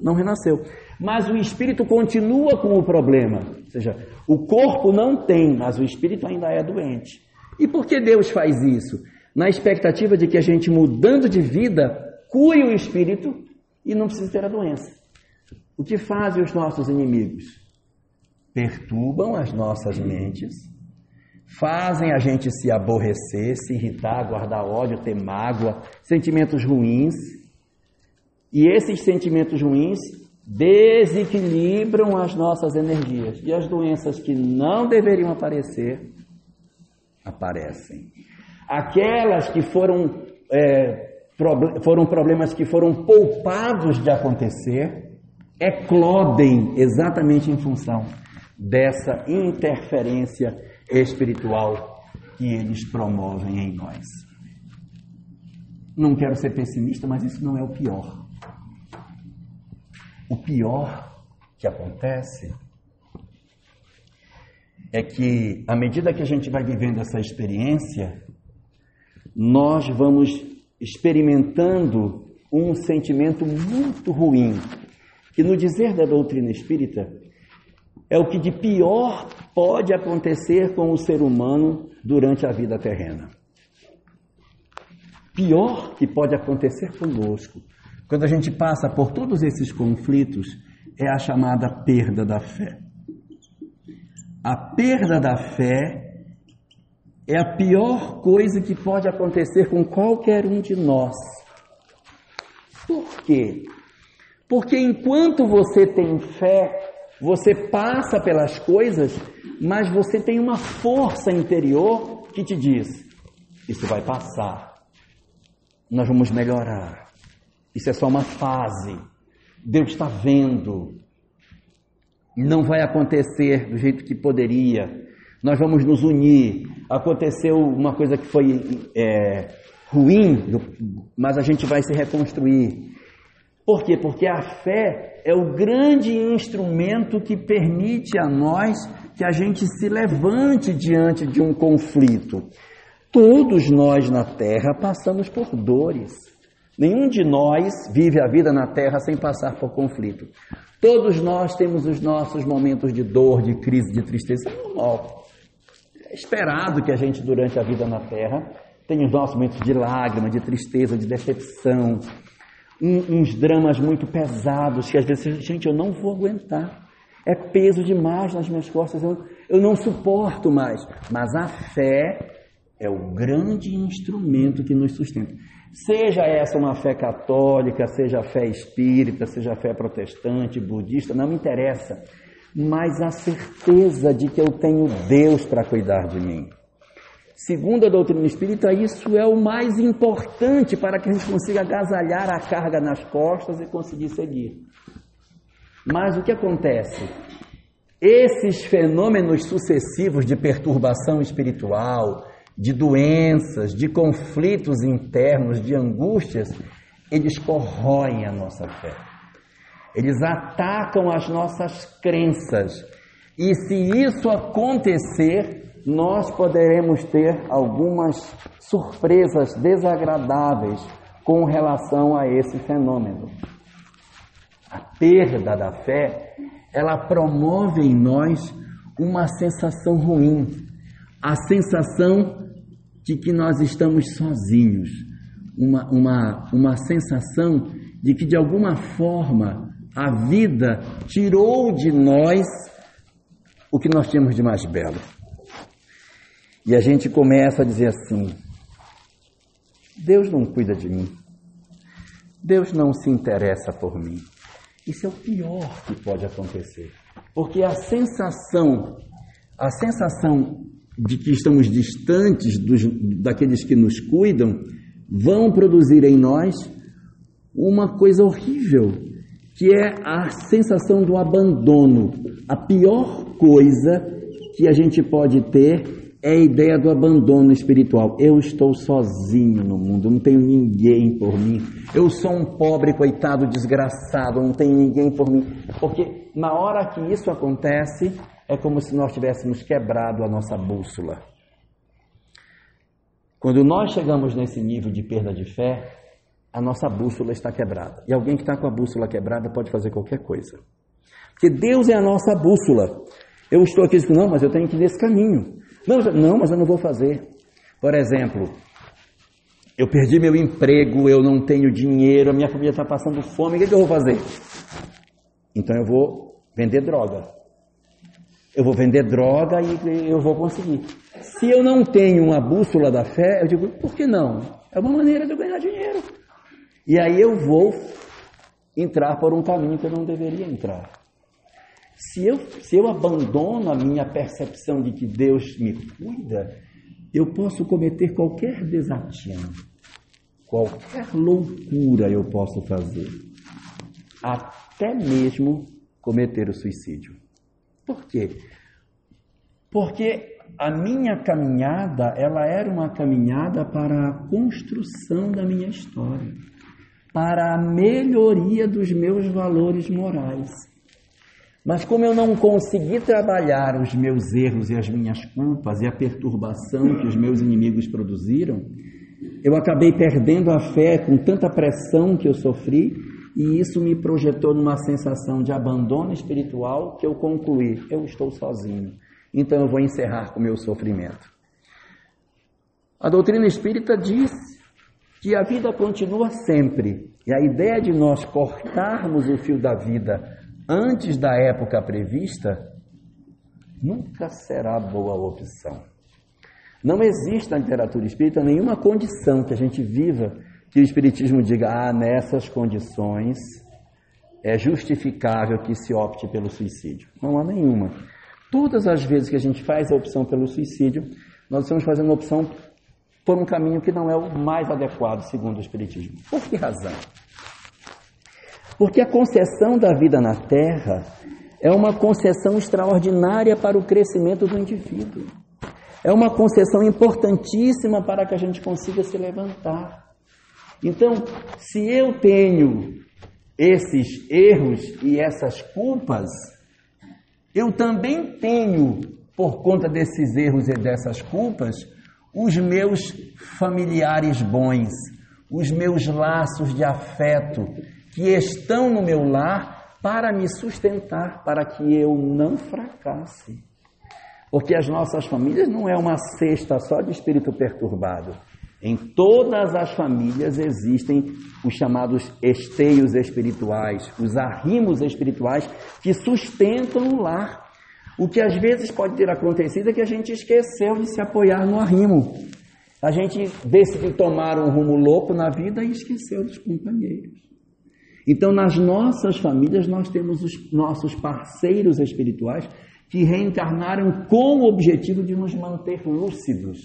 Não renasceu. Mas o espírito continua com o problema. Ou seja, o corpo não tem, mas o espírito ainda é doente. E por que Deus faz isso? Na expectativa de que a gente, mudando de vida, cure o espírito e não precise ter a doença. O que fazem os nossos inimigos? Perturbam as nossas mentes, fazem a gente se aborrecer, se irritar, guardar ódio, ter mágoa, sentimentos ruins. E esses sentimentos ruins desequilibram as nossas energias. E as doenças que não deveriam aparecer, aparecem. Aquelas que foram, é, foram problemas que foram poupados de acontecer, eclodem exatamente em função dessa interferência espiritual que eles promovem em nós. Não quero ser pessimista, mas isso não é o pior. O pior que acontece é que, à medida que a gente vai vivendo essa experiência, nós vamos experimentando um sentimento muito ruim, que no dizer da doutrina espírita, é o que de pior pode acontecer com o ser humano durante a vida terrena. Pior que pode acontecer conosco quando a gente passa por todos esses conflitos, é a chamada perda da fé. A perda da fé é a pior coisa que pode acontecer com qualquer um de nós. Por quê? Porque enquanto você tem fé, você passa pelas coisas, mas você tem uma força interior que te diz: isso vai passar, nós vamos melhorar, isso é só uma fase, Deus está vendo, não vai acontecer do jeito que poderia, nós vamos nos unir. Aconteceu uma coisa que foi é, ruim, mas a gente vai se reconstruir. Por quê? Porque a fé é o grande instrumento que permite a nós que a gente se levante diante de um conflito. Todos nós na Terra passamos por dores. Nenhum de nós vive a vida na Terra sem passar por conflito. Todos nós temos os nossos momentos de dor, de crise, de tristeza. É normal. É esperado que a gente, durante a vida na Terra, tenha os nossos momentos de lágrima, de tristeza, de decepção, um, uns dramas muito pesados que às vezes, gente, eu não vou aguentar. É peso demais nas minhas costas, eu, eu não suporto mais. Mas a fé é o grande instrumento que nos sustenta. Seja essa uma fé católica, seja a fé espírita, seja a fé protestante, budista, não me interessa. Mas a certeza de que eu tenho Deus para cuidar de mim. Segundo a doutrina espírita, isso é o mais importante para que a gente consiga agasalhar a carga nas costas e conseguir seguir. Mas o que acontece? Esses fenômenos sucessivos de perturbação espiritual, de doenças, de conflitos internos, de angústias, eles corroem a nossa fé. Eles atacam as nossas crenças. E se isso acontecer, nós poderemos ter algumas surpresas desagradáveis com relação a esse fenômeno. A perda da fé, ela promove em nós uma sensação ruim, a sensação de que nós estamos sozinhos, uma, uma, uma sensação de que de alguma forma a vida tirou de nós o que nós tínhamos de mais belo. E a gente começa a dizer assim: Deus não cuida de mim. Deus não se interessa por mim. Isso é o pior que pode acontecer. Porque a sensação, a sensação de que estamos distantes dos, daqueles que nos cuidam, vão produzir em nós uma coisa horrível, que é a sensação do abandono. A pior coisa que a gente pode ter é a ideia do abandono espiritual. Eu estou sozinho no mundo, não tenho ninguém por mim. Eu sou um pobre, coitado, desgraçado, não tenho ninguém por mim. Porque na hora que isso acontece, é como se nós tivéssemos quebrado a nossa bússola. Quando nós chegamos nesse nível de perda de fé, a nossa bússola está quebrada. E alguém que está com a bússola quebrada pode fazer qualquer coisa. Porque Deus é a nossa bússola. Eu estou aqui dizendo, não, mas eu tenho que ir nesse caminho. Não, não, mas eu não vou fazer. Por exemplo, eu perdi meu emprego, eu não tenho dinheiro, a minha família está passando fome, o que, que eu vou fazer? Então eu vou vender droga. Eu vou vender droga e eu vou conseguir. Se eu não tenho uma bússola da fé, eu digo, por que não? É uma maneira de eu ganhar dinheiro. E aí eu vou entrar por um caminho que eu não deveria entrar. Se eu, se eu abandono a minha percepção de que Deus me cuida, eu posso cometer qualquer desatino, qualquer loucura eu posso fazer, até mesmo cometer o suicídio. Por quê? Porque a minha caminhada, ela era uma caminhada para a construção da minha história, para a melhoria dos meus valores morais. Mas como eu não consegui trabalhar os meus erros e as minhas culpas e a perturbação que os meus inimigos produziram, eu acabei perdendo a fé com tanta pressão que eu sofri e isso me projetou numa sensação de abandono espiritual que eu concluí: eu estou sozinho, então eu vou encerrar com o meu sofrimento. A doutrina espírita diz que a vida continua sempre. E a ideia de nós cortarmos o fio da vida antes da época prevista nunca será boa opção. Não existe na literatura espírita nenhuma condição que a gente viva que o Espiritismo diga, ah, nessas condições é justificável que se opte pelo suicídio. Não há nenhuma. Todas as vezes que a gente faz a opção pelo suicídio, nós estamos fazendo uma opção por um caminho que não é o mais adequado, segundo o Espiritismo. Por que razão? Porque a concessão da vida na Terra é uma concessão extraordinária para o crescimento do indivíduo. É uma concessão importantíssima para que a gente consiga se levantar. Então, se eu tenho esses erros e essas culpas, eu também tenho, por conta desses erros e dessas culpas, os meus familiares bons, os meus laços de afeto que estão no meu lar para me sustentar, para que eu não fracasse. Porque as nossas famílias não é uma cesta só de espírito perturbado. Em todas as famílias existem os chamados esteios espirituais, os arrimos espirituais que sustentam o lar. O que às vezes pode ter acontecido é que a gente esqueceu de se apoiar no arrimo. A gente decidiu tomar um rumo louco na vida e esqueceu dos companheiros. Então, nas nossas famílias, nós temos os nossos parceiros espirituais que reencarnaram com o objetivo de nos manter lúcidos.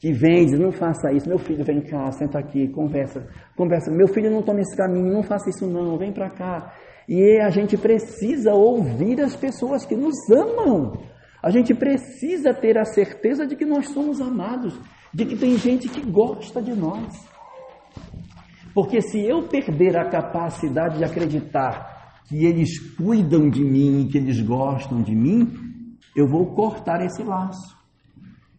Que vem diz, não faça isso, meu filho, vem cá, senta aqui, conversa, conversa. Meu filho não toma esse caminho, não faça isso não, vem para cá. E a gente precisa ouvir as pessoas que nos amam. A gente precisa ter a certeza de que nós somos amados, de que tem gente que gosta de nós. Porque se eu perder a capacidade de acreditar que eles cuidam de mim, que eles gostam de mim, eu vou cortar esse laço.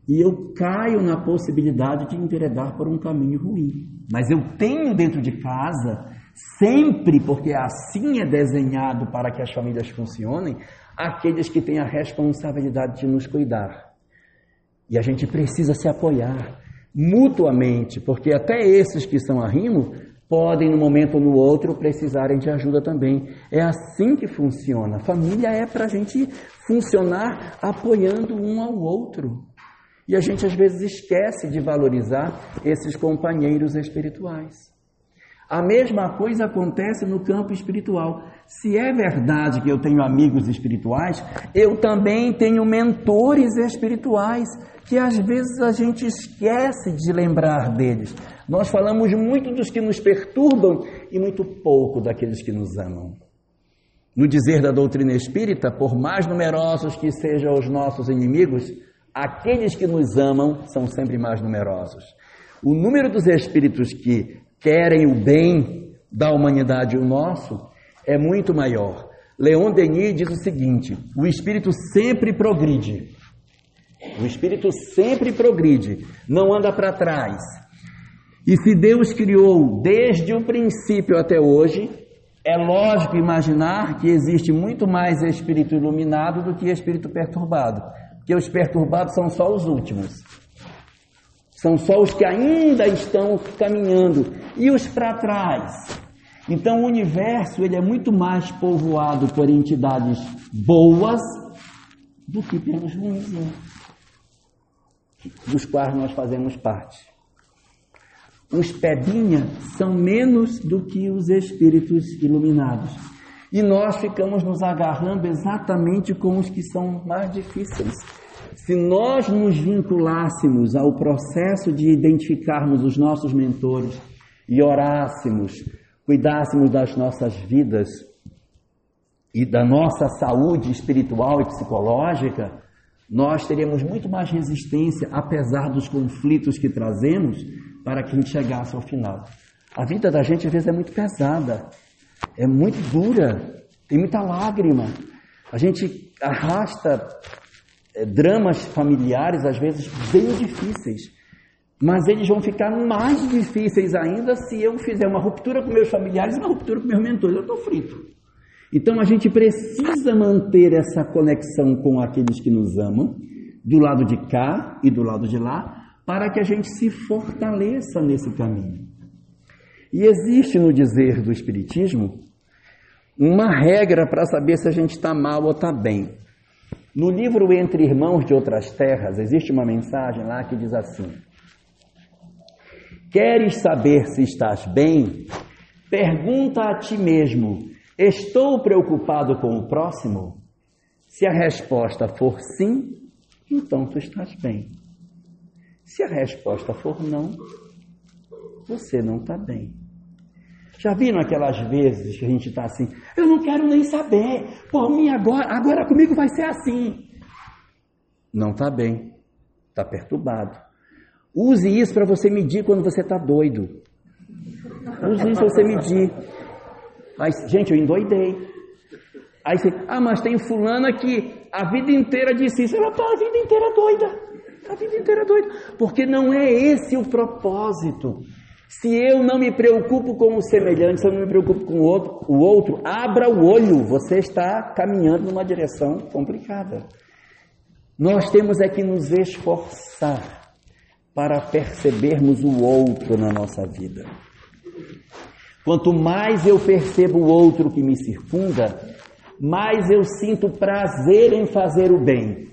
E eu caio na possibilidade de enveredar por um caminho ruim. Mas eu tenho dentro de casa, sempre, porque assim é desenhado para que as famílias funcionem, aqueles que têm a responsabilidade de nos cuidar. E a gente precisa se apoiar mutuamente, porque até esses que são arrimo podem, num momento ou no outro, precisarem de ajuda também. É assim que funciona. Família é para a gente funcionar apoiando um ao outro. E a gente às vezes esquece de valorizar esses companheiros espirituais. A mesma coisa acontece no campo espiritual. Se é verdade que eu tenho amigos espirituais, eu também tenho mentores espirituais que às vezes a gente esquece de lembrar deles. Nós falamos muito dos que nos perturbam e muito pouco daqueles que nos amam. No dizer da doutrina espírita, por mais numerosos que sejam os nossos inimigos, aqueles que nos amam são sempre mais numerosos. O número dos espíritos que querem o bem da humanidade, o nosso, é muito maior. Leon Denis diz o seguinte: o espírito sempre progride. O espírito sempre progride, não anda para trás. E se Deus criou desde o princípio até hoje, é lógico imaginar que existe muito mais espírito iluminado do que espírito perturbado, porque os perturbados são só os últimos. São só os que ainda estão caminhando e os para trás. Então o universo ele é muito mais povoado por entidades boas do que pelos ruins, dos quais nós fazemos parte os pedinha são menos do que os espíritos iluminados. E nós ficamos nos agarrando exatamente com os que são mais difíceis. Se nós nos vinculássemos ao processo de identificarmos os nossos mentores e orássemos, cuidássemos das nossas vidas e da nossa saúde espiritual e psicológica, nós teríamos muito mais resistência, apesar dos conflitos que trazemos, para que a gente chegasse ao final. A vida da gente às vezes é muito pesada, é muito dura, tem muita lágrima. A gente arrasta dramas familiares às vezes bem difíceis, mas eles vão ficar mais difíceis ainda se eu fizer uma ruptura com meus familiares e uma ruptura com meus mentores. Eu estou frito. Então a gente precisa manter essa conexão com aqueles que nos amam, do lado de cá e do lado de lá, para que a gente se fortaleça nesse caminho. E existe no dizer do Espiritismo uma regra para saber se a gente está mal ou está bem. No livro Entre Irmãos de Outras Terras, existe uma mensagem lá que diz assim: Queres saber se estás bem? Pergunta a ti mesmo: Estou preocupado com o próximo? Se a resposta for sim, então tu estás bem. Se a resposta for não, você não está bem. Já viram aquelas vezes que a gente está assim, eu não quero nem saber, por mim agora, agora comigo vai ser assim. Não está bem, está perturbado. Use isso para você medir quando você está doido. Use isso para você medir. Mas, gente, eu endoidei. Aí você, ah, mas tem fulana que a vida inteira disse isso. Ela está a vida inteira doida. A vida inteira doida. Porque não é esse o propósito. Se eu não me preocupo com o semelhante, se eu não me preocupo com o outro, o outro, abra o olho, você está caminhando numa direção complicada. Nós temos é que nos esforçar para percebermos o outro na nossa vida. Quanto mais eu percebo o outro que me circunda, mais eu sinto prazer em fazer o bem.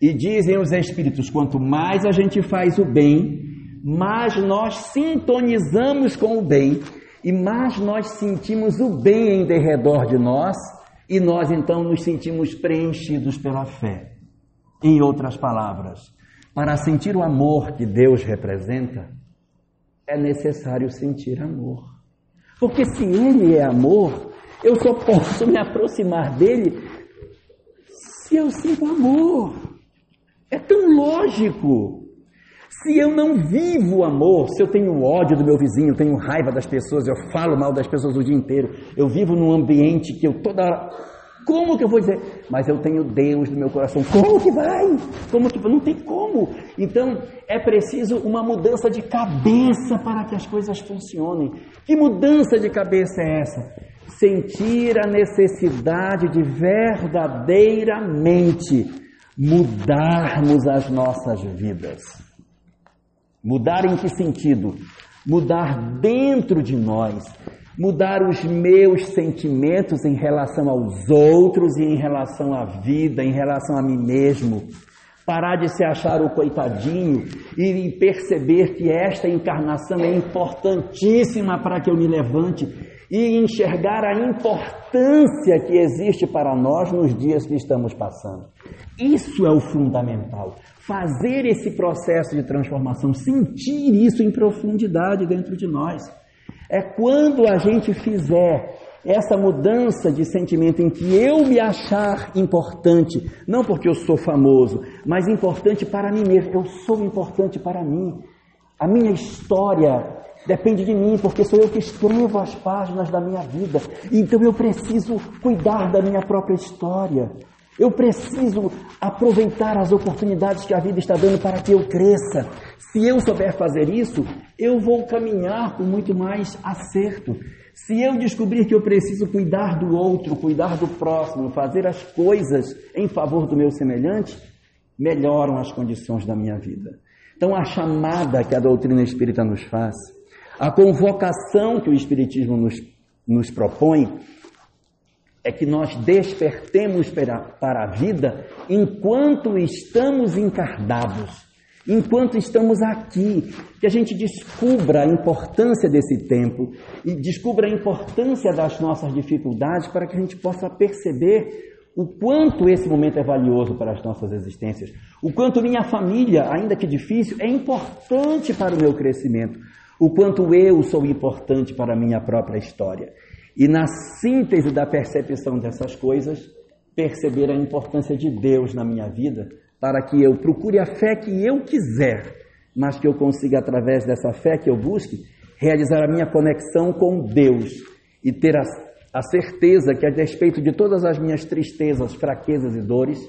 E dizem os Espíritos: quanto mais a gente faz o bem, mais nós sintonizamos com o bem e mais nós sentimos o bem em derredor de nós e nós então nos sentimos preenchidos pela fé. Em outras palavras, para sentir o amor que Deus representa, é necessário sentir amor. Porque se Ele é amor, eu só posso me aproximar dele se eu sinto amor. É tão lógico. Se eu não vivo o amor, se eu tenho ódio do meu vizinho, tenho raiva das pessoas, eu falo mal das pessoas o dia inteiro, eu vivo num ambiente que eu toda hora. Como que eu vou dizer? Mas eu tenho Deus no meu coração. Como que vai? Como que não tem como? Então é preciso uma mudança de cabeça para que as coisas funcionem. Que mudança de cabeça é essa? Sentir a necessidade de verdadeiramente mudarmos as nossas vidas. Mudar em que sentido? Mudar dentro de nós, mudar os meus sentimentos em relação aos outros e em relação à vida, em relação a mim mesmo. Parar de se achar o coitadinho e perceber que esta encarnação é importantíssima para que eu me levante e enxergar a importância que existe para nós nos dias que estamos passando. Isso é o fundamental fazer esse processo de transformação, sentir isso em profundidade dentro de nós. É quando a gente fizer essa mudança de sentimento em que eu me achar importante, não porque eu sou famoso, mas importante para mim mesmo. Eu sou importante para mim. A minha história depende de mim, porque sou eu que escrevo as páginas da minha vida. Então eu preciso cuidar da minha própria história. Eu preciso aproveitar as oportunidades que a vida está dando para que eu cresça. Se eu souber fazer isso, eu vou caminhar com muito mais acerto. Se eu descobrir que eu preciso cuidar do outro, cuidar do próximo, fazer as coisas em favor do meu semelhante, melhoram as condições da minha vida. Então, a chamada que a doutrina espírita nos faz, a convocação que o Espiritismo nos, nos propõe, é que nós despertemos para a vida enquanto estamos encarnados, enquanto estamos aqui, que a gente descubra a importância desse tempo e descubra a importância das nossas dificuldades para que a gente possa perceber o quanto esse momento é valioso para as nossas existências, o quanto minha família, ainda que difícil, é importante para o meu crescimento, o quanto eu sou importante para a minha própria história. E na síntese da percepção dessas coisas, perceber a importância de Deus na minha vida, para que eu procure a fé que eu quiser, mas que eu consiga, através dessa fé que eu busque, realizar a minha conexão com Deus e ter a, a certeza que, a despeito de todas as minhas tristezas, fraquezas e dores,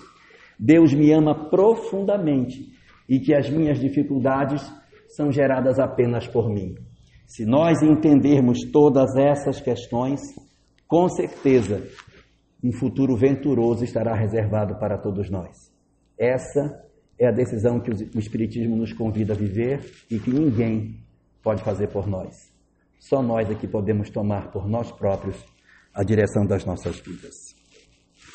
Deus me ama profundamente e que as minhas dificuldades são geradas apenas por mim. Se nós entendermos todas essas questões, com certeza um futuro venturoso estará reservado para todos nós. Essa é a decisão que o Espiritismo nos convida a viver e que ninguém pode fazer por nós. Só nós é que podemos tomar por nós próprios a direção das nossas vidas.